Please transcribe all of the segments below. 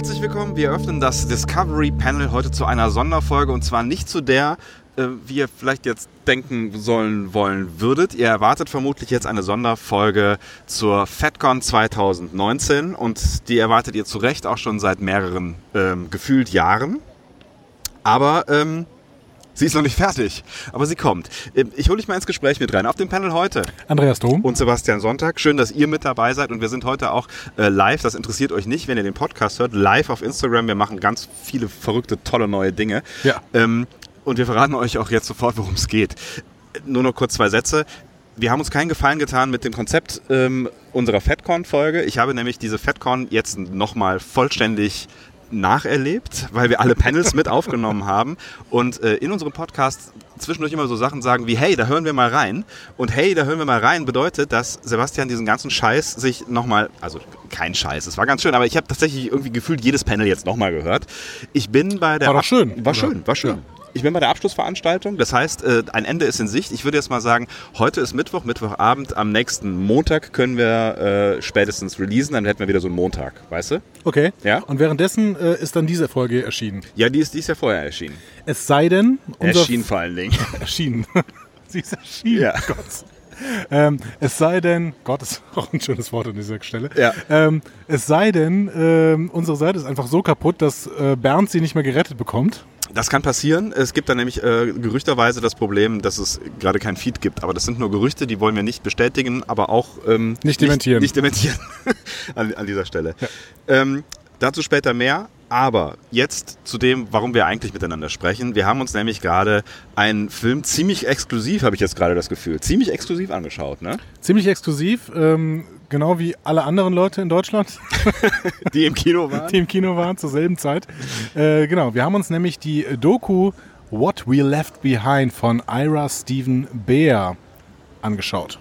Herzlich willkommen. Wir öffnen das Discovery Panel heute zu einer Sonderfolge und zwar nicht zu der, äh, wie ihr vielleicht jetzt denken sollen wollen würdet. Ihr erwartet vermutlich jetzt eine Sonderfolge zur FedCon 2019 und die erwartet ihr zu Recht auch schon seit mehreren ähm, gefühlt Jahren. Aber ähm, Sie ist noch nicht fertig, aber sie kommt. Ähm, ich hole dich mal ins Gespräch mit rein. Auf dem Panel heute. Andreas Dom. Und Sebastian Sonntag. Schön, dass ihr mit dabei seid. Und wir sind heute auch äh, live. Das interessiert euch nicht, wenn ihr den Podcast hört. Live auf Instagram. Wir machen ganz viele verrückte, tolle neue Dinge. Ja. Ähm, und wir verraten euch auch jetzt sofort, worum es geht. Nur noch kurz zwei Sätze. Wir haben uns keinen Gefallen getan mit dem Konzept ähm, unserer FedCon-Folge. Ich habe nämlich diese FedCon jetzt nochmal vollständig nacherlebt, weil wir alle Panels mit aufgenommen haben und äh, in unserem Podcast zwischendurch immer so Sachen sagen wie, hey, da hören wir mal rein. Und hey, da hören wir mal rein bedeutet, dass Sebastian diesen ganzen Scheiß sich nochmal, also kein Scheiß, es war ganz schön, aber ich habe tatsächlich irgendwie gefühlt jedes Panel jetzt nochmal gehört. Ich bin bei der... War doch schön. War schön, war schön. Ja. Ich bin bei der Abschlussveranstaltung. Das heißt, äh, ein Ende ist in Sicht. Ich würde jetzt mal sagen, heute ist Mittwoch, Mittwochabend. Am nächsten Montag können wir äh, spätestens releasen. Dann hätten wir wieder so einen Montag, weißt du? Okay. Ja. Und währenddessen äh, ist dann diese Folge erschienen. Ja, die ist, die ist ja vorher erschienen. Es sei denn, unser Erschienen vor allen Dingen. erschienen. Sie ist erschienen. Ja. Gott. Ähm, es sei denn, Gott ist auch ein schönes Wort an dieser Stelle. Ja. Ähm, es sei denn, ähm, unsere Seite ist einfach so kaputt, dass äh, Bernd sie nicht mehr gerettet bekommt. Das kann passieren. Es gibt dann nämlich äh, gerüchterweise das Problem, dass es gerade kein Feed gibt. Aber das sind nur Gerüchte, die wollen wir nicht bestätigen, aber auch ähm, Nicht dementieren. Nicht, nicht dementieren an, an dieser Stelle. Ähm, dazu später mehr. Aber jetzt zu dem, warum wir eigentlich miteinander sprechen. Wir haben uns nämlich gerade einen Film ziemlich exklusiv, habe ich jetzt gerade das Gefühl, ziemlich exklusiv angeschaut, ne? Ziemlich exklusiv, ähm, genau wie alle anderen Leute in Deutschland, Die im Kino waren. die im Kino waren zur selben Zeit. Äh, genau, wir haben uns nämlich die Doku What We Left Behind von Ira Stephen Bear angeschaut.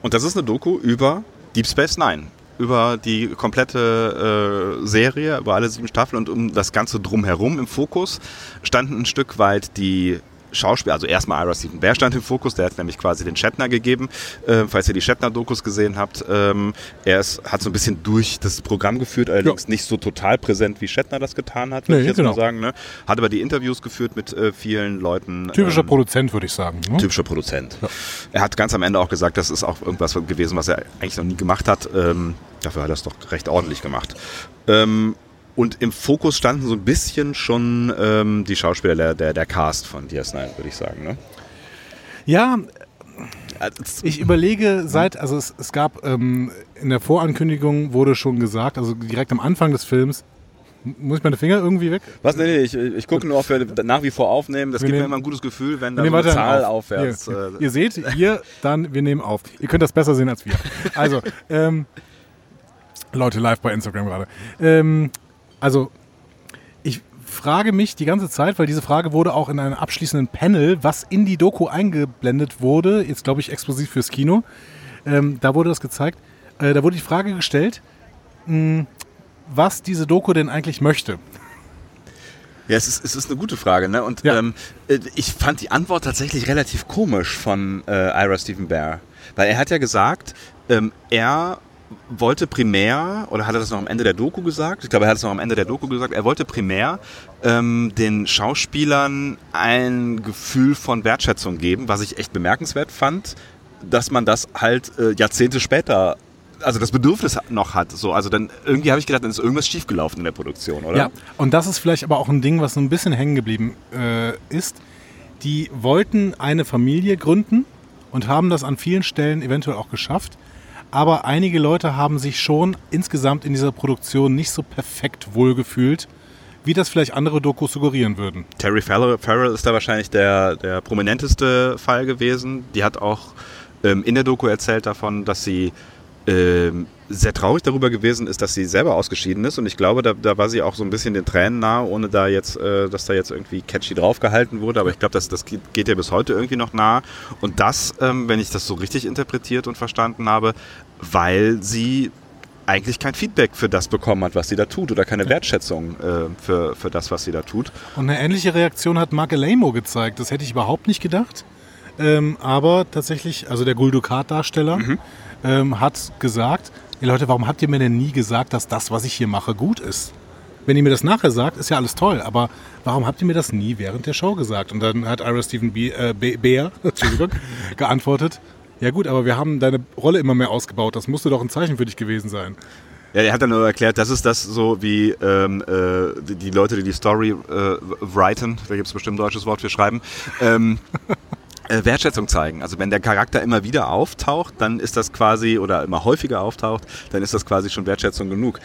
Und das ist eine Doku über Deep Space Nine. Über die komplette äh, Serie, über alle sieben Staffeln und um das Ganze drumherum im Fokus standen ein Stück weit die Schauspieler, also erstmal Ira Stephen Bear stand im Fokus, der hat nämlich quasi den Shatner gegeben, äh, falls ihr die Shatner-Dokus gesehen habt. Ähm, er ist, hat so ein bisschen durch das Programm geführt, allerdings nicht so total präsent, wie Shatner das getan hat, würde Nee, ich jetzt genau. mal sagen. Ne? Hat aber die Interviews geführt mit äh, vielen Leuten. Typischer ähm, Produzent, würde ich sagen. Ne? typischer Produzent. Er hat ganz am Ende auch gesagt, das ist auch irgendwas gewesen, was er eigentlich noch nie gemacht hat. Ähm, dafür hat er es doch recht ordentlich gemacht. Ähm, und im Fokus standen so ein bisschen schon ähm, die Schauspieler, der, der, der Cast von DS9, würde ich sagen. Ne? Ja, ich überlege seit, also es, es gab ähm, in der Vorankündigung wurde schon gesagt, also direkt am Anfang des Films, muss ich meine Finger irgendwie weg? Was? Nee, nee, ich, ich gucke nur, ob wir nach wie vor aufnehmen. Das Wir gibt mir immer ein gutes Gefühl, wenn da so eine Zahl auf. aufwärts. Hier, äh, ihr seht, hier, dann, wir nehmen auf. Ihr könnt das besser sehen als wir. Also, ähm, Leute live bei Instagram gerade. Ähm, also, ich frage mich die ganze Zeit, weil diese Frage wurde auch in einem abschließenden Panel, was in die Doku eingeblendet wurde, jetzt glaube ich exklusiv fürs Kino, ähm, da wurde das gezeigt, äh, da wurde die Frage gestellt, mh, was diese Doku denn eigentlich möchte. Ja, es ist, es ist eine gute Frage, ne? Und Ja. ähm, äh, ich fand die Antwort tatsächlich relativ komisch von äh, Ira Stephen Bear. Weil er hat ja gesagt, ähm, er wollte primär, oder hat er das noch am Ende der Doku gesagt? Ich glaube, er hat es noch am Ende der Doku gesagt, er wollte primär ähm, den Schauspielern ein Gefühl von Wertschätzung geben, was ich echt bemerkenswert fand, dass man das halt äh, Jahrzehnte später also das Bedürfnis noch hat. So, also dann irgendwie habe ich gedacht, dann ist irgendwas schiefgelaufen in der Produktion, oder? Ja, und das ist vielleicht aber auch ein Ding, was so ein bisschen hängen geblieben äh, ist. Die wollten eine Familie gründen und haben das an vielen Stellen eventuell auch geschafft. Aber einige Leute haben sich schon insgesamt in dieser Produktion nicht so perfekt wohlgefühlt, wie das vielleicht andere Dokus suggerieren würden. Terry Farrell, ist da wahrscheinlich der, der prominenteste Fall gewesen. Die hat auch ähm, in der Doku erzählt davon, dass sie ähm, sehr traurig darüber gewesen ist, dass sie selber ausgeschieden ist. Und ich glaube, da, da war sie auch so ein bisschen den Tränen nahe, ohne da jetzt, äh, dass da jetzt irgendwie catchy draufgehalten wurde. Aber ich glaube, das, das geht, geht ja bis heute irgendwie noch nahe. Und das, ähm, wenn ich das so richtig interpretiert und verstanden habe, weil sie eigentlich kein Feedback für das bekommen hat, was sie da tut oder keine Wertschätzung äh, für, für das, was sie da tut. Und eine ähnliche Reaktion hat Mark Alamo gezeigt. Das hätte ich überhaupt nicht gedacht. Ähm, aber tatsächlich, also der Guldukat-Darsteller ähm, hat gesagt, hey Leute, warum habt ihr mir denn nie gesagt, dass das, was ich hier mache, gut ist? wenn ihr mir das nachher sagt, ist ja alles toll, aber warum habt ihr mir das nie während der Show gesagt? Und dann hat Ira Stephen B äh, Bear geantwortet, ja gut, aber wir haben deine Rolle immer mehr ausgebaut, das musste doch ein Zeichen für dich gewesen sein. Ja, er hat dann nur erklärt, das ist das so wie ähm, äh, die, die, Leute, die die Story äh, writen, da gibt es bestimmt ein deutsches Wort für schreiben, ähm, äh, Wertschätzung zeigen. Also wenn der Charakter immer wieder auftaucht, dann ist das quasi, oder immer häufiger auftaucht, dann ist das quasi schon Wertschätzung genug.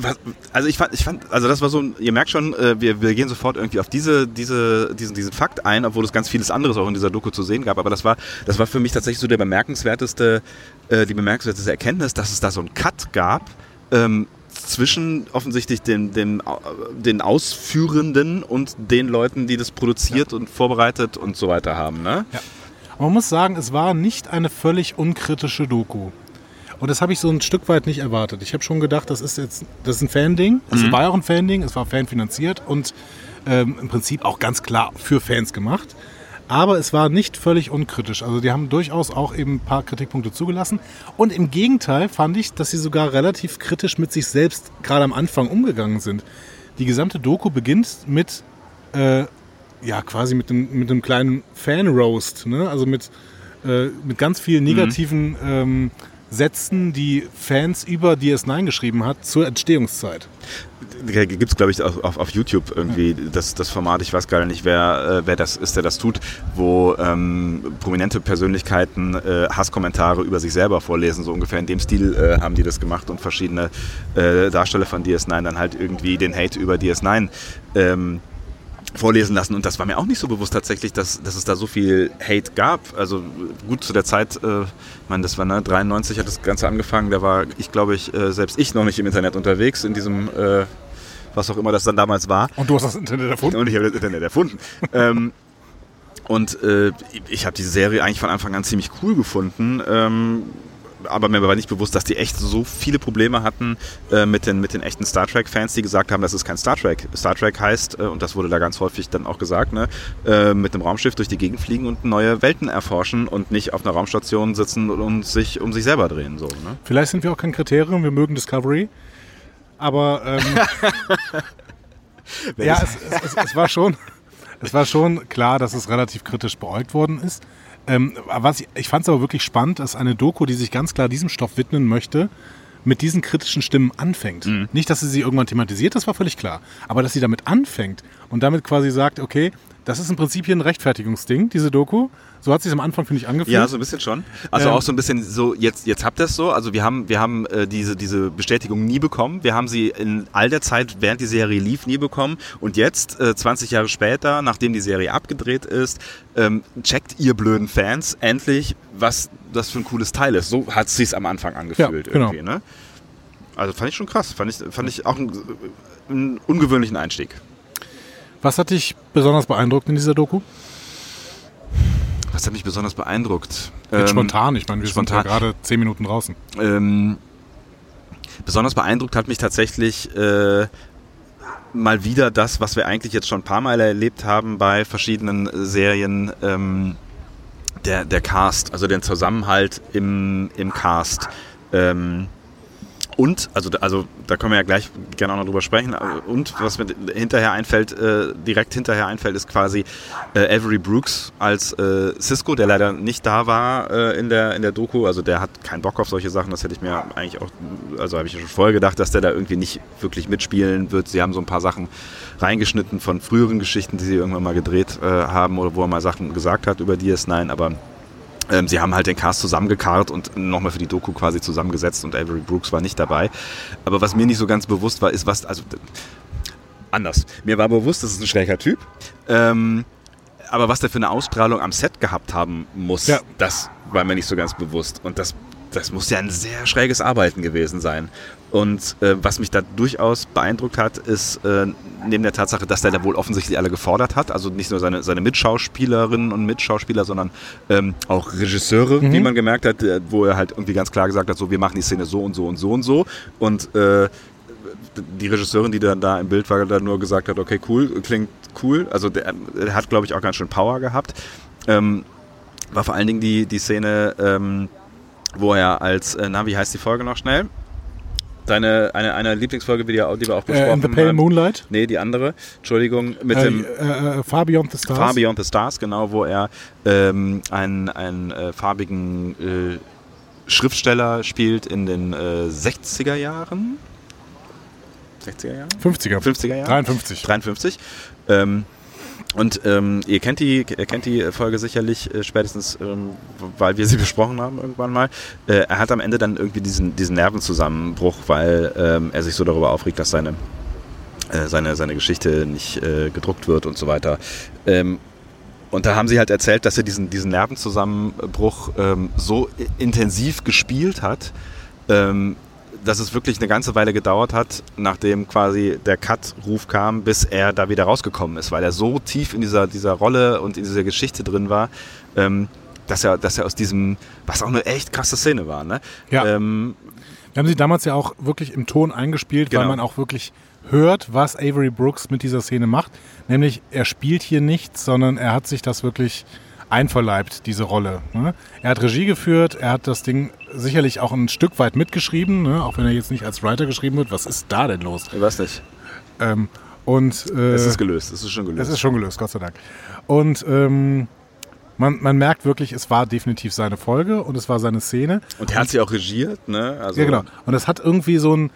Was, also ich fand, ich fand, also das war so, ihr merkt schon, äh, wir, wir gehen sofort irgendwie auf diese, diese, diesen, diesen Fakt ein, obwohl es ganz vieles anderes auch in dieser Doku zu sehen gab. Aber das war, das war für mich tatsächlich so der bemerkenswerteste, äh, die bemerkenswerteste Erkenntnis, dass es da so einen Cut gab ähm, zwischen offensichtlich den, den, den Ausführenden und den Leuten, die das produziert ja. und vorbereitet und so weiter haben. Ne? Ja. Man muss sagen, es war nicht eine völlig unkritische Doku. Und das habe ich so ein Stück weit nicht erwartet. Ich habe schon gedacht, das ist jetzt das ist ein Fan-Ding. Es mhm. war ja auch ein Fan-Ding, es war fanfinanziert und ähm, im Prinzip auch ganz klar für Fans gemacht. Aber es war nicht völlig unkritisch. Also die haben durchaus auch eben ein paar Kritikpunkte zugelassen. Und im Gegenteil fand ich, dass sie sogar relativ kritisch mit sich selbst gerade am Anfang umgegangen sind. Die gesamte Doku beginnt mit, äh, ja, quasi mit einem, mit einem kleinen Fan-Roast. Ne? Also mit, äh, mit ganz vielen mhm. negativen mhm. ähm, Sätzen, die Fans über DS9 geschrieben hat zur Entstehungszeit. Gibt es, glaube ich, auf, auf, YouTube irgendwie ja. das, das Format, ich weiß gar nicht, wer, äh, wer das ist, der das tut, wo ähm, prominente Persönlichkeiten äh, Hasskommentare über sich selber vorlesen, so ungefähr in dem Stil äh, haben die das gemacht und verschiedene äh, Darsteller von DS9 dann halt irgendwie den Hate über DS9 ähm, vorlesen lassen. Und das war mir auch nicht so bewusst tatsächlich, dass, dass es da so viel Hate gab. Also gut zu der Zeit, äh, ich meine, das war ne, 93 hat das Ganze angefangen, da war ich glaube ich, äh, selbst ich noch nicht im Internet unterwegs, in diesem, äh, was auch immer das dann damals war. Und du hast das Internet erfunden. Und ich habe das Internet erfunden. ähm, und äh, ich habe die Serie eigentlich von Anfang an ziemlich cool gefunden. Ähm, aber mir war nicht bewusst, dass die echt so viele Probleme hatten äh, mit, den, mit den echten Star Trek-Fans, die gesagt haben, das ist kein Star Trek. Star Trek heißt, äh, und das wurde da ganz häufig dann auch gesagt, ne, äh, mit einem Raumschiff durch die Gegend fliegen und neue Welten erforschen und nicht auf einer Raumstation sitzen und sich um sich selber drehen. So, ne? Vielleicht sind wir auch kein Kriterium, wir mögen Discovery, aber ähm, ja, es, es, es, es war schon... Es war schon klar, dass es relativ kritisch beäugt worden ist. Ähm, was ich, ich fand es aber wirklich spannend, dass eine Doku, die sich ganz klar diesem Stoff widmen möchte, mit diesen kritischen Stimmen anfängt. Mhm. Nicht, dass sie sie irgendwann thematisiert, das war völlig klar. Aber dass sie damit anfängt und damit quasi sagt, okay, das ist im Prinzip hier ein Rechtfertigungsding, diese Doku. So hat sich am Anfang, finde ich, angefühlt. Ja, so ein bisschen schon. Also ähm, auch so ein bisschen so, jetzt, jetzt habt ihr es so. Also wir haben, wir haben äh, diese, diese Bestätigung nie bekommen. Wir haben sie in all der Zeit, während die Serie lief, nie bekommen. Und jetzt, äh, 20 Jahre später, nachdem die Serie abgedreht ist, ähm, checkt ihr blöden Fans endlich, was das für ein cooles Teil ist. So hat es sich am Anfang angefühlt. Ja, genau. irgendwie, ne? Also fand ich schon krass. Fand ich, fand ich auch einen, einen ungewöhnlichen Einstieg. Was hat dich besonders beeindruckt in dieser Doku? Was hat mich besonders beeindruckt? Ähm, spontan, ich meine, wir spontan. sind ja gerade zehn Minuten draußen. Ähm, besonders beeindruckt hat mich tatsächlich äh, mal wieder das, was wir eigentlich jetzt schon ein paar Mal erlebt haben bei verschiedenen Serien, ähm, der, der Cast, also den Zusammenhalt im, im Cast. Ähm, und, also, also da können wir ja gleich gerne auch noch drüber sprechen. Und was mir hinterher einfällt, äh, direkt hinterher einfällt, ist quasi äh, Avery Brooks als äh, Cisco, der leider nicht da war äh, in, der, in der Doku. Also der hat keinen Bock auf solche Sachen. Das hätte ich mir eigentlich auch, also habe ich schon vorher gedacht, dass der da irgendwie nicht wirklich mitspielen wird. Sie haben so ein paar Sachen reingeschnitten von früheren Geschichten, die sie irgendwann mal gedreht äh, haben oder wo er mal Sachen gesagt hat über DS9, aber ähm, sie haben halt den Cast zusammengekarrt und nochmal für die Doku quasi zusammengesetzt und Avery Brooks war nicht dabei. Aber was mir nicht so ganz bewusst war, ist was, also anders. Mir war bewusst, das ist ein schräger Typ. Ähm, aber was der für eine Ausstrahlung am Set gehabt haben muss, ja. das war mir nicht so ganz bewusst. Und das das muss ja ein sehr schräges Arbeiten gewesen sein. Und äh, was mich da durchaus beeindruckt hat, ist äh, neben der Tatsache, dass der da wohl offensichtlich alle gefordert hat, also nicht nur seine, seine Mitschauspielerinnen und Mitschauspieler, sondern ähm, auch Regisseure, mhm. wie man gemerkt hat, äh, wo er halt irgendwie ganz klar gesagt hat, so wir machen die Szene so und so und so und so. Und äh, die Regisseurin, die dann da im Bild war, dann nur gesagt hat, okay, cool, klingt cool. Also der, der hat, glaube ich, auch ganz schön Power gehabt. Ähm, war vor allen Dingen die, die Szene, ähm, wo er als, äh, na, wie heißt die Folge noch schnell? Deine, eine, eine Lieblingsfolge, die, wir- die wir auch Äh, besprochen in The Pale haben. Moonlight. Nee, die andere. Entschuldigung, mit Äh, dem äh, äh, Far Beyond the Stars. Far Beyond the Stars, genau, wo er ähm, einen, einen äh, farbigen äh, Schriftsteller spielt in den äh, 60er Jahren. 60er Jahren? 50er. 50er Jahren? 53. 53. Ähm, und ähm, ihr kennt die, ihr kennt die Folge sicherlich äh, spätestens, ähm, weil wir sie besprochen haben irgendwann mal. Äh, er hat am Ende dann irgendwie diesen, diesen Nervenzusammenbruch, weil ähm, er sich so darüber aufregt, dass seine, äh, seine, seine Geschichte nicht äh, gedruckt wird und so weiter. Ähm, und da haben sie halt erzählt, dass er diesen, diesen Nervenzusammenbruch ähm, so intensiv gespielt hat, ähm, dass es wirklich eine ganze Weile gedauert hat, nachdem quasi der Cut-Ruf kam, bis er da wieder rausgekommen ist, weil er so tief in dieser, dieser Rolle und in dieser Geschichte drin war, ähm, dass, er, dass er aus diesem, was auch eine echt krasse Szene war, ne? Ja. Ähm, Wir haben sie damals ja auch wirklich im Ton eingespielt, weil Genau. man auch wirklich hört, was Avery Brooks mit dieser Szene macht. Nämlich, er spielt hier nichts, sondern er hat sich das wirklich einverleibt, diese Rolle. Ne? Er hat Regie geführt, er hat das Ding sicherlich auch ein Stück weit mitgeschrieben, ne? auch wenn er jetzt nicht als Writer geschrieben wird. Was ist da denn los? ich weiß nicht. Ähm, und äh, Es ist gelöst, es ist schon gelöst. es ist schon gelöst, Gott sei Dank. Und ähm, man, man merkt wirklich, es war definitiv seine Folge und es war seine Szene. und er hat sie auch regiert, ne? Also, Ja, genau. Und das hat irgendwie so ein,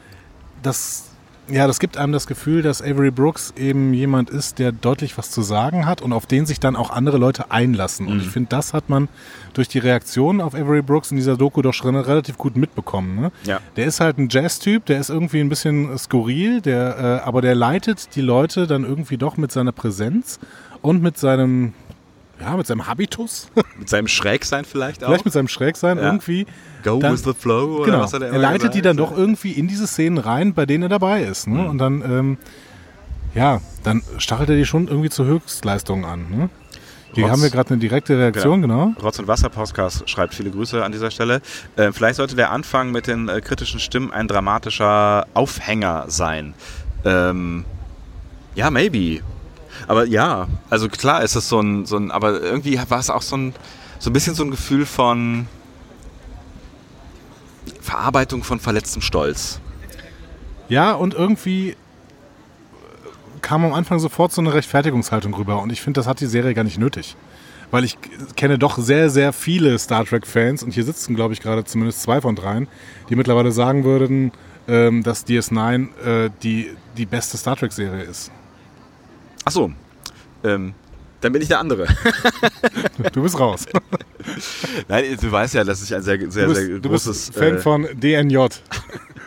das, ja, das gibt einem das Gefühl, dass Avery Brooks eben jemand ist, der deutlich was zu sagen hat und auf den sich dann auch andere Leute einlassen. Mhm. Und ich finde, das hat man durch die Reaktion auf Avery Brooks in dieser Doku doch schon relativ gut mitbekommen. Ne? Ja. Der ist halt ein Jazz-Typ, der ist irgendwie ein bisschen skurril, der, äh, aber der leitet die Leute dann irgendwie doch mit seiner Präsenz und mit seinem, ja, mit seinem Habitus, Mit seinem Schrägsein vielleicht auch. vielleicht mit seinem Schrägsein Ja. irgendwie. Go dann- with the flow. Oder Genau. was hat er Er leitet gesagt? die dann doch irgendwie in diese Szenen rein, bei denen er dabei ist. Mhm. Ne? Und dann, ähm, ja, dann stachelt er die schon irgendwie zur Höchstleistung an. Ne? Hier haben wir gerade eine direkte Reaktion, genau. Rotz und Wasser Podcast schreibt viele Grüße an dieser Stelle. Äh, vielleicht sollte der Anfang mit den äh, kritischen Stimmen ein dramatischer Aufhänger sein. Ähm, ja, maybe. Aber ja, also klar ist es so ein, so ein aber irgendwie war es auch so ein, so ein bisschen so ein Gefühl von Verarbeitung von verletztem Stolz. Ja, und irgendwie kam am Anfang sofort so eine Rechtfertigungshaltung rüber. Und ich finde, das hat die Serie gar nicht nötig. Weil ich kenne doch sehr, sehr viele Star Trek-Fans, und hier sitzen, glaube ich, gerade zumindest zwei von dreien, die mittlerweile sagen würden, ähm, dass DS9 äh, die, die beste Star Trek-Serie ist. Ach so, ähm, dann bin ich der andere. Du bist raus. Nein, du weißt ja, dass ich ein sehr, sehr, Du sehr bist, du großes... bist Fan äh, von DNJ,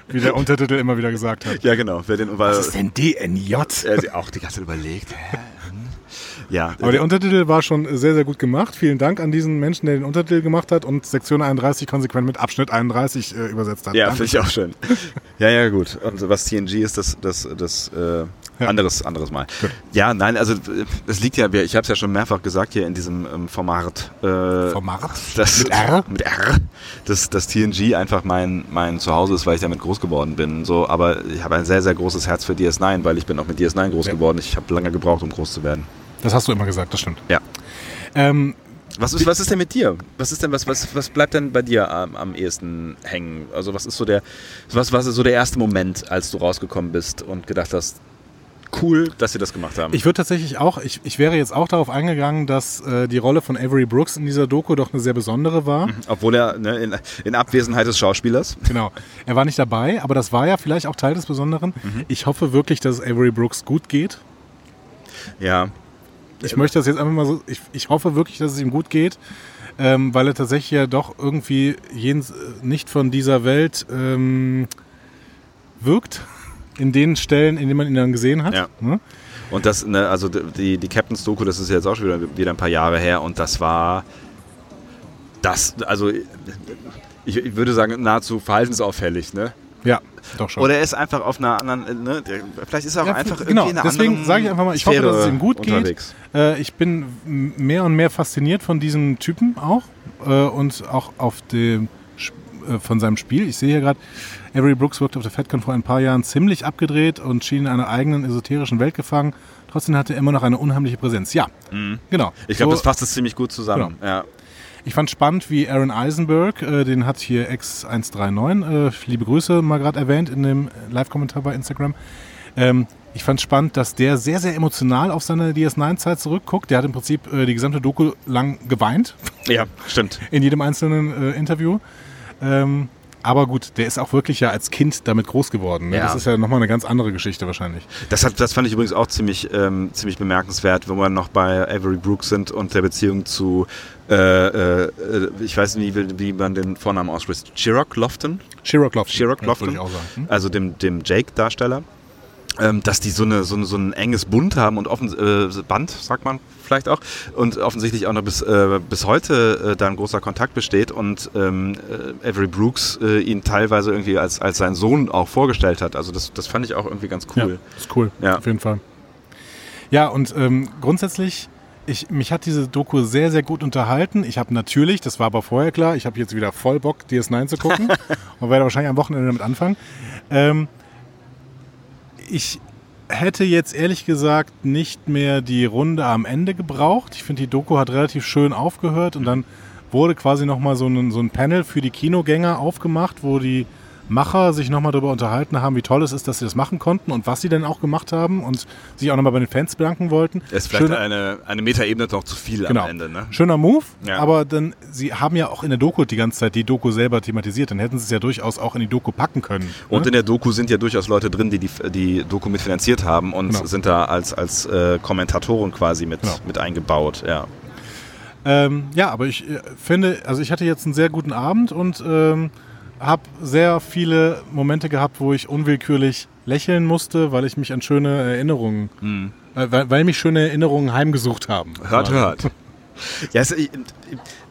wie der Untertitel immer wieder gesagt hat. ja, genau. Wer den, weil, Was ist denn DNJ? er sich auch die ganze Zeit überlegt. Hä? Ja, Aber der Untertitel war schon sehr, sehr gut gemacht. Vielen Dank an diesen Menschen, der den Untertitel gemacht hat und Sektion 31 konsequent mit Abschnitt 31 äh, übersetzt hat. ja finde ich auch schön. Ja, ja, gut. Und was TNG ist, das, das, das äh, Ja. anderes, anderes Mal. Ja, nein, also äh, das liegt ja, ich habe es ja schon mehrfach gesagt hier in diesem ähm, Format. Äh, Format? Das, Mit R? Mit R. Dass das TNG einfach mein, mein Zuhause ist, weil ich damit groß geworden bin. So, aber ich habe ein sehr, sehr großes Herz für DS9, weil ich bin auch mit DS9 groß Ja. geworden. Ich habe lange gebraucht, um groß zu werden. Das hast du immer gesagt, das stimmt. Ja. Ähm, Was ist, was ist denn mit dir? Was ist denn, was, was, was bleibt denn bei dir am, am ehesten hängen? Also was ist so der, was, was ist so der erste Moment, als du rausgekommen bist und gedacht hast, cool, dass sie das gemacht haben? ich würde tatsächlich auch, ich, ich wäre jetzt auch darauf eingegangen, dass äh, die Rolle von Avery Brooks in dieser Doku doch eine sehr besondere war. Obwohl er ne, in, in Abwesenheit des Schauspielers. Genau. Er war nicht dabei, aber das war ja vielleicht auch Teil des Besonderen. Ich hoffe wirklich, dass es Avery Brooks gut geht. Ja. Ich möchte das jetzt einfach mal so, ich, ich hoffe wirklich, dass es ihm gut geht, ähm, weil er tatsächlich ja doch irgendwie jens, äh, nicht von dieser Welt ähm, wirkt, in den Stellen, in denen man ihn dann gesehen hat. Ja. Ne? Und das, ne, also die, die Captain's Doku, das ist jetzt auch schon wieder, wieder ein paar Jahre her und das war das, also ich, ich würde sagen, nahezu verhaltensauffällig, ne? Ja, doch schon. Oder er ist einfach auf einer anderen, ne, der, vielleicht ist er auch Ja, einfach genau, irgendwie in einer deswegen sage ich einfach mal, ich hoffe, Sphäre dass es ihm gut geht. unterwegs. Äh, ich bin mehr und mehr fasziniert von diesem Typen auch äh, und auch auf dem, äh, von seinem Spiel. Ich sehe hier gerade, Avery Brooks wirkte auf der FedCon vor ein paar Jahren ziemlich abgedreht und schien in einer eigenen esoterischen Welt gefangen. Trotzdem hatte er immer noch eine unheimliche Präsenz. Ja, genau. Ich glaube, So- das fasst es ziemlich gut zusammen. Ja. Ich fand spannend, wie Aaron Eisenberg, äh, den hat hier X139, äh, liebe Grüße, mal gerade erwähnt in dem Live-Kommentar bei Instagram. Ähm, ich fand spannend, dass der sehr, sehr emotional auf seine DS9-Zeit zurückguckt. Der hat im Prinzip äh, die gesamte Doku lang geweint. Ja, stimmt. In jedem einzelnen äh, Interview. Ähm, aber gut, der ist auch wirklich ja als Kind damit groß geworden. Ne? Ja. Das ist ja nochmal eine ganz andere Geschichte wahrscheinlich. Das, hat, das fand ich übrigens auch ziemlich, ähm, ziemlich bemerkenswert, wenn wir noch bei Avery Brooks sind und der Beziehung zu, äh, äh, ich weiß nicht, wie, wie man den Vornamen ausspricht, Chirok Lofton? Chirok Lofton. Chirok Ja, Lofton. auch sagen. Hm? also dem, dem Jake-Darsteller, ähm, dass die so, eine, so, eine, so ein enges Bund haben und offen, äh, Band, sagt man vielleicht auch, und offensichtlich auch noch bis, äh, bis heute äh, da ein großer Kontakt besteht und ähm, äh, Avery Brooks äh, ihn teilweise irgendwie als, als seinen Sohn auch vorgestellt hat. Also das, das fand ich auch irgendwie ganz cool. Ja, ist cool. Ja. Auf jeden Fall. Ja, und ähm, grundsätzlich, ich, mich hat diese Doku sehr, sehr gut unterhalten. Ich habe natürlich, das war aber vorher klar, ich habe jetzt wieder voll Bock, DS9 zu gucken und werde wahrscheinlich am Wochenende damit anfangen. Ähm, ich hätte jetzt ehrlich gesagt nicht mehr die Runde am Ende gebraucht. Ich finde, die Doku hat relativ schön aufgehört und dann wurde quasi nochmal so ein, so ein Panel für die Kinogänger aufgemacht, wo die Macher sich nochmal darüber unterhalten haben, wie toll es ist, dass sie das machen konnten und was sie denn auch gemacht haben und sich auch nochmal bei den Fans bedanken wollten. Es ist vielleicht Schöne- eine, eine Metaebene noch zu viel Genau. am Ende. Ne? Schöner Move, Ja. aber dann, sie haben ja auch in der Doku die ganze Zeit die Doku selber thematisiert. Dann hätten sie es ja durchaus auch in die Doku packen können. Und ne? in der Doku sind ja durchaus Leute drin, die die, die Doku mitfinanziert haben und Genau. sind da als, als äh, Kommentatoren quasi mit, Genau. mit eingebaut. Ja. Ähm, ja, aber ich äh, finde, also ich hatte jetzt einen sehr guten Abend und ähm, habe sehr viele Momente gehabt, wo ich unwillkürlich lächeln musste, weil ich mich an schöne Erinnerungen, äh, weil, weil mich schöne Erinnerungen heimgesucht haben. Hört, hört. Ja, es, ich-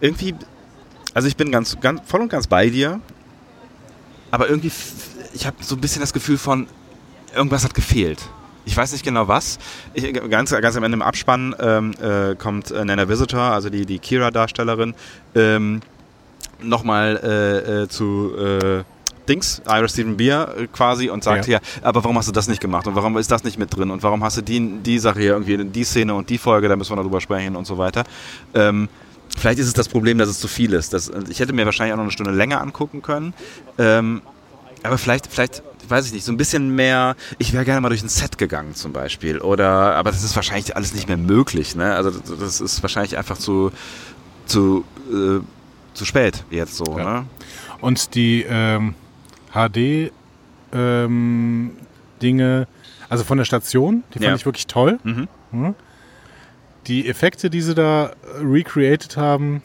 irgendwie, also ich bin ganz, ganz voll und ganz bei dir, aber irgendwie, ich habe so ein bisschen das Gefühl von, irgendwas hat gefehlt. Ich weiß nicht genau was. Ich, ganz, ganz am Ende im Abspann ähm, äh, kommt äh, Nana Visitor, also die, die Kira-Darstellerin, ähm, nochmal äh, äh, zu äh, Dings, Ira Stephen Beer äh, quasi und sagt Ja. ja. aber warum hast du das nicht gemacht und warum ist das nicht mit drin und warum hast du die, die Sache hier irgendwie, die Szene und die Folge, da müssen wir darüber sprechen und so weiter. Ähm, vielleicht ist es das Problem, dass es zu viel ist. Das, ich hätte mir wahrscheinlich auch noch eine Stunde länger angucken können. Ähm, aber vielleicht, vielleicht, weiß ich nicht, so ein bisschen mehr, ich wäre gerne mal durch ein Set gegangen zum Beispiel. Oder, aber das ist wahrscheinlich alles nicht mehr möglich. Ne? Also das- das ist wahrscheinlich einfach zu, zu, äh, zu spät jetzt so. Ja. Ne? Und die ähm, HD ähm, Dinge, also von der Station, die fand Ja. ich wirklich toll. Mhm. Mhm. Die Effekte, die sie da äh, recreated haben,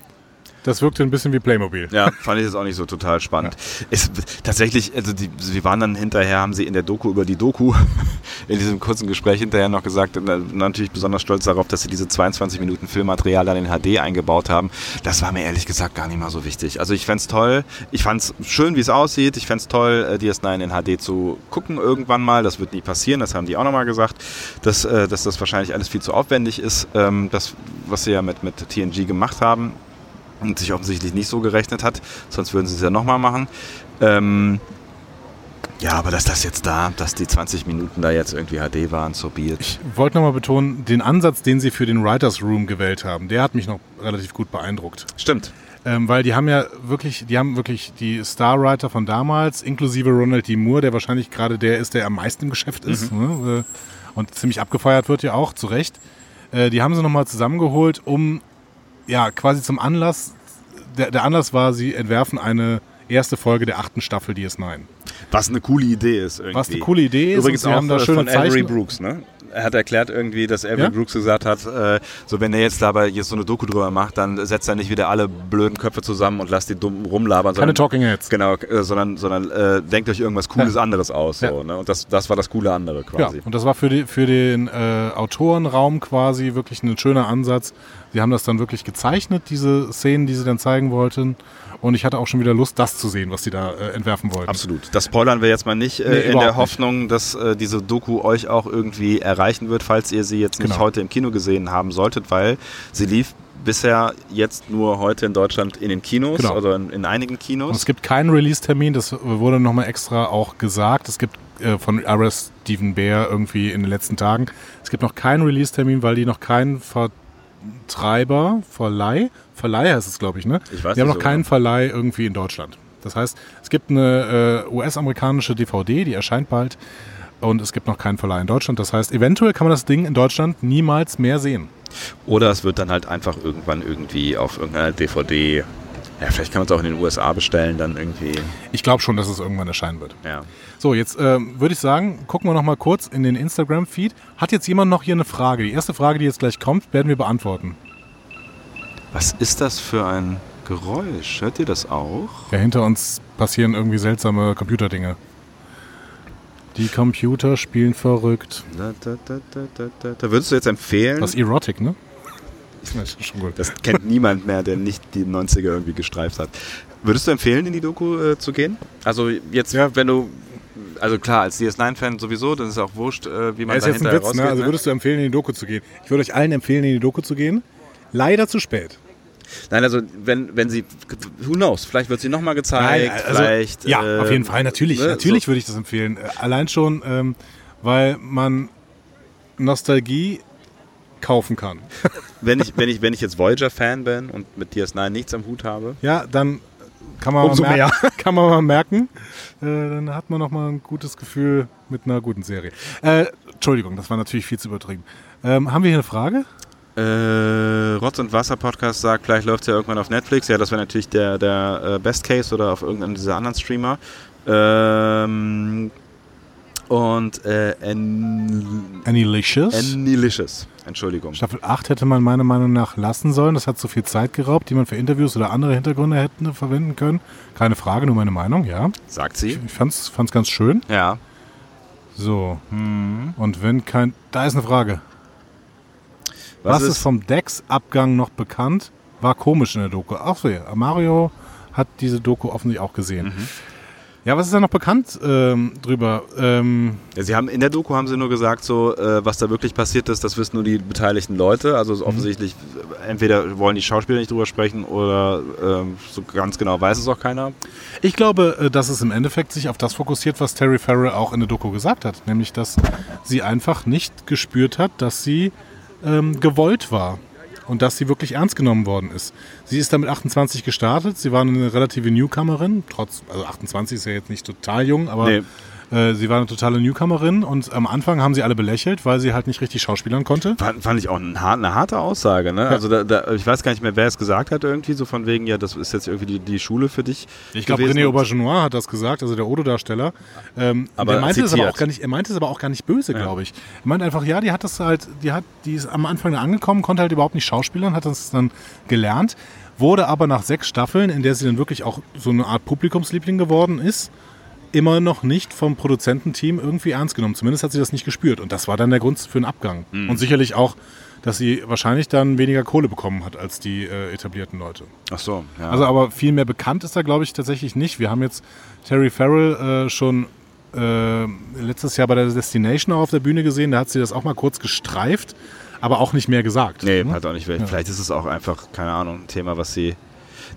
das wirkte ein bisschen wie Playmobil. Ja, fand ich jetzt auch nicht so total spannend. Es, tatsächlich, also die, wir waren dann hinterher, haben sie in der Doku über die Doku, in diesem kurzen Gespräch hinterher noch gesagt, natürlich besonders stolz darauf, dass sie diese 22 Minuten Filmmaterial dann in HD eingebaut haben. Das war mir ehrlich gesagt gar nicht mal so wichtig. Also ich fänd's toll, ich fand's schön, wie es aussieht, ich fänd's toll, äh, DS9 in HD zu gucken irgendwann mal. Das wird nie passieren, das haben die auch nochmal gesagt, dass, äh, dass das wahrscheinlich alles viel zu aufwendig ist, ähm, das, was sie ja mit, mit TNG gemacht haben und sich offensichtlich nicht so gerechnet hat, sonst würden sie es ja nochmal machen. Ähm, ja, aber dass das jetzt da, dass die 20 Minuten da jetzt irgendwie HD waren, so be it. Ich wollte nochmal betonen, den Ansatz, den sie für den Writers Room gewählt haben, der hat mich noch relativ gut beeindruckt. Stimmt. Ähm, weil die haben ja wirklich, die haben wirklich die Starwriter von damals, inklusive Ronald D. Moore, der wahrscheinlich gerade der ist, der am meisten im Geschäft ist ne? äh, und ziemlich abgefeiert wird ja auch, zu Recht. Äh, die haben sie nochmal zusammengeholt, um ja quasi zum Anlass, der, der Anlass war, sie entwerfen eine erste Folge der achten Staffel DS9. Was eine coole Idee ist irgendwie. Was eine coole Idee ist. Übrigens sie auch haben da äh, schöne von Avery Zeichen. Brooks, ne? Er hat erklärt irgendwie, dass Avery Ja? Brooks gesagt hat, äh, so wenn er jetzt dabei jetzt so eine Doku drüber macht, dann setzt er nicht wieder alle blöden Köpfe zusammen und lasst die dumm rumlabern, Keine sondern Talking Heads. Genau, äh, sondern, sondern äh, denkt euch irgendwas Cooles anderes aus. Ja. So, ne? Und das, das war das coole andere Ja, quasi. und das war für, die, für den äh, Autorenraum quasi wirklich ein schöner Ansatz. Sie haben das dann wirklich gezeichnet, diese Szenen, die sie dann zeigen wollten. Und ich hatte auch schon wieder Lust, das zu sehen, was sie da äh, entwerfen wollten. Absolut. Das spoilern wir jetzt mal nicht, Nee, äh, in überhaupt der nicht. Hoffnung, dass äh, diese Doku euch auch irgendwie erreichen wird, falls ihr sie jetzt nicht Genau. heute im Kino gesehen haben solltet, weil sie lief bisher jetzt nur heute in Deutschland in den Kinos Genau. oder in, in einigen Und Kinos. es gibt keinen Release-Termin, das wurde nochmal extra auch gesagt. Es gibt äh, von R.S. Stephen Bear irgendwie in den letzten Tagen. Es gibt noch keinen Release-Termin, weil die noch keinen Treiber, Verleih, Verleih heißt es, glaube ich, ne? Ich weiß Die haben noch so keinen genau. Verleih irgendwie in Deutschland. Das heißt, es gibt eine äh, US-amerikanische DVD, die erscheint bald. Und es gibt noch keinen Verleih in Deutschland. Das heißt, eventuell kann man das Ding in Deutschland niemals mehr sehen. Oder es wird dann halt einfach irgendwann irgendwie auf irgendeiner DVD. Ja, vielleicht kann man es auch in den USA bestellen, dann irgendwie. Ich glaube schon, dass es irgendwann erscheinen wird. Ja. So, jetzt ähm, würde ich sagen, gucken wir noch mal kurz in den Instagram-Feed. Hat jetzt jemand noch hier eine Frage? Die erste Frage, die jetzt gleich kommt, werden wir beantworten. Was ist das für ein Geräusch? Hört ihr das auch? Ja, hinter uns passieren irgendwie seltsame Computerdinge. Die Computer spielen verrückt. Da, da, da, da, da, da. da würdest du jetzt empfehlen? Was Erotic, ne? Das ist schon gut. Das kennt niemand mehr, der nicht die 90er irgendwie gestreift hat. Würdest du empfehlen, in die Doku äh, zu gehen? Also jetzt, wenn du, also klar, als DS9-Fan sowieso, dann ist auch wurscht, äh, wie man Ja, ist jetzt ein dahinter Witz, ne? Also würdest du empfehlen, in die Doku zu gehen? Ich würde euch allen empfehlen, in die Doku zu gehen. Leider zu spät. Nein, also wenn, wenn sie, who knows, vielleicht wird sie nochmal gezeigt, also, vielleicht. Ja, äh, auf jeden Fall, natürlich. ne, natürlich so. würde ich das empfehlen. Äh, Allein schon, ähm, weil man Nostalgie kaufen kann. Wenn ich, wenn ich, wenn ich jetzt Voyager-Fan bin und mit DS9 nichts am Hut habe, Ja, dann kann man, Umso mal, mer kann man mal merken. Äh, dann hat man noch mal ein gutes Gefühl mit einer guten Serie. Äh, Entschuldigung, das war natürlich viel zu übertrieben. Ähm, haben wir hier eine Frage? Äh, Rotz und Wasser Podcast sagt, vielleicht läuft es ja irgendwann auf Netflix. Ja, das wäre natürlich der, der äh, Best Case oder auf irgendeinem dieser anderen Streamer. Ähm, und äh, An Annihilicious. Annihilicious. Entschuldigung. Staffel 8 hätte man meiner Meinung nach lassen sollen. Das hat zu viel Zeit geraubt, die man für Interviews oder andere Hintergründe hätten verwenden können. Keine Frage, nur meine Meinung, ja. Sagt sie. Ich fand's, fand's ganz schön. Ja. So. Und wenn kein. Da ist eine Frage. Was, ist vom Dex-Abgang noch bekannt? War komisch in der Doku. Ach so, ja. Mario hat diese Doku offensichtlich auch gesehen. Mhm. Ja, was ist da noch bekannt ähm, drüber? Ähm, Ja, sie haben in der Doku haben sie nur gesagt, so äh, was da wirklich passiert ist, das wissen nur die beteiligten Leute. Also Mhm. offensichtlich äh, entweder wollen die Schauspieler nicht drüber sprechen oder ähm, so ganz genau weiß es auch keiner. ich glaube, äh, dass es im Endeffekt sich auf das fokussiert, was Terry Farrell auch in der Doku gesagt hat. Nämlich, dass sie einfach nicht gespürt hat, dass sie ähm, gewollt war. Und dass sie wirklich ernst genommen worden ist. Sie ist dann mit 28 gestartet. Sie war eine relative Newcomerin. Trotz, also 28 ist ja jetzt nicht total jung, aber Nee. Äh, sie war eine totale Newcomerin. Und am Anfang haben sie alle belächelt, weil sie halt nicht richtig schauspielern konnte. Fand, fand ich auch ein, har- eine harte Aussage. Ne? Also da, da, ich weiß gar nicht mehr, wer es gesagt hat irgendwie, so von wegen, ja, das ist jetzt irgendwie die, die Schule für dich. Ich glaube. René Aubergenois hat das gesagt, also der Odo-Darsteller. Ähm, Aber der meinte es aber auch gar nicht, er meinte es aber auch gar nicht böse, glaube ich. Er meinte einfach, ja, die hat das halt, die hat, die ist am Anfang da angekommen, konnte halt überhaupt nicht schauspielern, hat das dann gelernt, wurde aber nach sechs Staffeln, in der sie dann wirklich auch so eine Art Publikumsliebling geworden ist, immer noch nicht vom Produzententeam irgendwie ernst genommen. Zumindest hat sie das nicht gespürt. Und das war dann der Grund für den Abgang. Mhm. Und sicherlich auch, dass sie wahrscheinlich dann weniger Kohle bekommen hat als die äh, etablierten Leute. Ach so, ja. Also aber viel mehr bekannt ist er, glaube ich, tatsächlich nicht. Wir haben jetzt Terry Farrell äh, schon äh, letztes Jahr bei der Destination auch auf der Bühne gesehen. Da hat sie das auch mal kurz gestreift, aber auch nicht mehr gesagt. nee, ne? halt auch nicht. Vielleicht ist es auch einfach, keine Ahnung, ein Thema, was sie.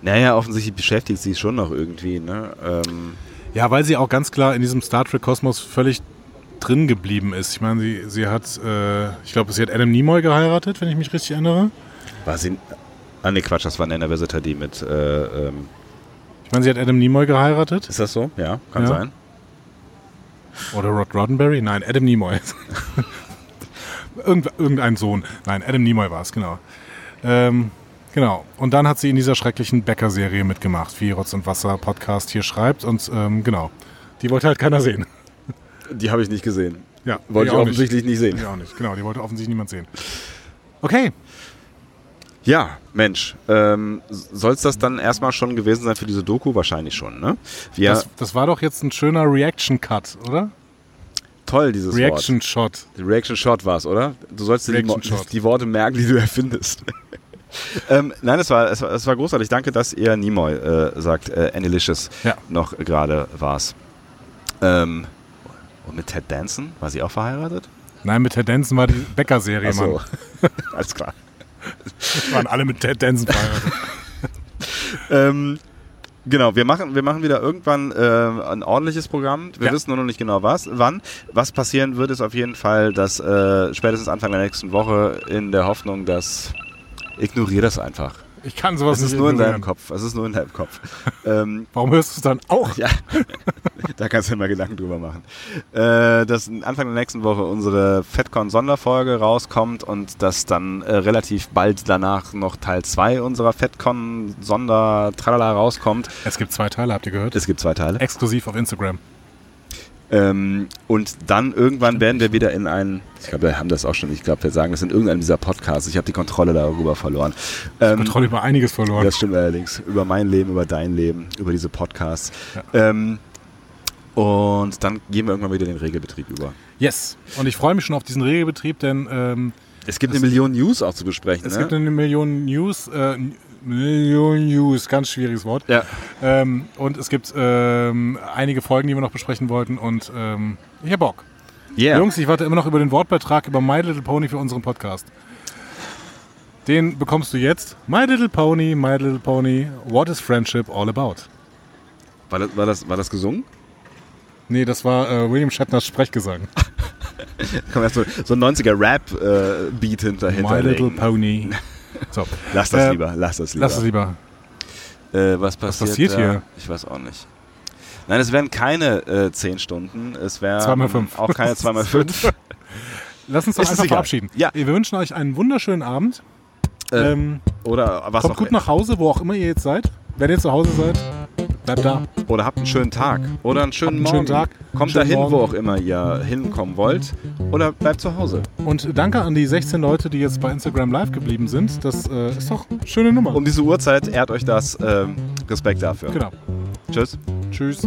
Naja, offensichtlich beschäftigt sie schon noch irgendwie. Ne? Ähm, Ja, weil sie auch ganz klar in diesem Star Trek-Kosmos völlig drin geblieben ist. Ich meine, sie, sie hat, äh, ich glaube, sie hat Adam Nimoy geheiratet, wenn ich mich richtig erinnere. war sie. Ah, nee, Quatsch, das war Nana Visitor, die mit. Äh, ähm, Ich meine, sie hat Adam Nimoy geheiratet. ist das so? Ja, kann Ja. sein. Oder Rod Roddenberry? Nein, Adam Nimoy. Irgend, irgendein Sohn. Nein, Adam Nimoy war es, genau. Ähm, genau. Und dann hat sie in dieser schrecklichen Bäcker-Serie mitgemacht, wie Rotz und Wasser Podcast hier schreibt. Und ähm, genau, die wollte halt keiner sehen. Die habe ich nicht gesehen. Ja, Wollte ich offensichtlich nicht sehen. Nicht. Ich auch nicht. Genau, die wollte offensichtlich niemand sehen. Okay, Ja, Mensch. Ähm, Soll es das dann erstmal schon gewesen sein für diese Doku? Wahrscheinlich schon, ne? Wir, das, das war doch jetzt ein schöner Reaction-Cut, oder? toll, dieses Wort. Reaction-Shot. Die Reaction Shot war es, oder? Du sollst dir die, Reaction die Worte merken, die du erfindest. ähm, nein, es war, es, war, es war großartig. Danke, dass ihr Nimoy äh, sagt. Äh, Annalicious Ja. noch gerade war's. Ähm, und mit Ted Danson? War sie auch verheiratet? Nein, mit Ted Danson war die Bäcker-Serie, so. Mann. Alles klar. Waren alle mit Ted Danson verheiratet. Ähm, genau, wir machen, wir machen wieder irgendwann äh, ein ordentliches Programm. Wir Ja. wissen nur noch nicht genau was, wann. Was passieren wird, ist auf jeden Fall, dass äh, spätestens Anfang der nächsten Woche in der Hoffnung, dass Ignorier das einfach. Ich kann sowas Es ist nicht nur in ignorieren. deinem Kopf. Es ist nur in deinem Kopf. ähm, Warum hörst du es dann auch? ja, da kannst du mal Gedanken drüber machen. Äh, dass Anfang der nächsten Woche unsere FedCon-Sonderfolge rauskommt und dass dann äh, relativ bald danach noch Teil 2 unserer FedCon-Sonder-Tralala rauskommt. Es gibt zwei Teile, habt ihr gehört? Es gibt zwei Teile. Exklusiv auf Instagram. Ähm, und dann irgendwann werden wir wieder in einen, ich glaube, wir haben das auch schon, ich glaube, wir sagen das in irgendeinem dieser Podcasts. Ich habe die Kontrolle darüber verloren. Ähm, Kontrolle über einiges verloren. Das stimmt allerdings. Über mein Leben, über dein Leben, über diese Podcasts. Ähm, und dann gehen wir irgendwann wieder in den Regelbetrieb über. Yes. Und ich freue mich schon auf diesen Regelbetrieb, denn ähm, Es gibt eine Million News auch zu besprechen. es ne? gibt eine Million News. Äh, Million News, ganz schwieriges Wort. ja. Ähm, und es gibt ähm, einige Folgen, die wir noch besprechen wollten. Und ähm, ich hab Bock. Yeah. Jungs, ich warte immer noch über den Wortbeitrag über My Little Pony für unseren Podcast. Den bekommst du jetzt. My Little Pony, My Little Pony, What is Friendship all about? War, das, war, das, war das gesungen? Nee, das war äh, William Shatners Sprechgesang. Man erst so, so ein 90er Rap-Beat hinterher. My Little Pony. So, Lass das Äh, lieber, lass das lieber. lass es lieber. Äh, was passiert, passiert da? hier? Ich weiß auch nicht. Nein, es wären keine äh, 10 Stunden. Es wären auch keine 2 mal 5. Lass uns doch einfach verabschieden. Ja. Wir wünschen euch einen wunderschönen Abend. Äh, ähm, Oder was kommt gut nach Hause, wo auch immer ihr jetzt seid. Wenn ihr zu Hause seid, bleibt da. Oder habt einen schönen Tag. Oder einen schönen einen Morgen. schönen Tag, Kommt schönen dahin, wo Morgen. auch immer ihr hinkommen wollt. Oder bleibt zu Hause. Und danke an die 16 Leute, die jetzt bei Instagram live geblieben sind. Das äh, ist doch eine schöne Nummer. Um diese Uhrzeit ehrt euch das. Ähm, Respekt dafür. genau. Tschüss. Tschüss.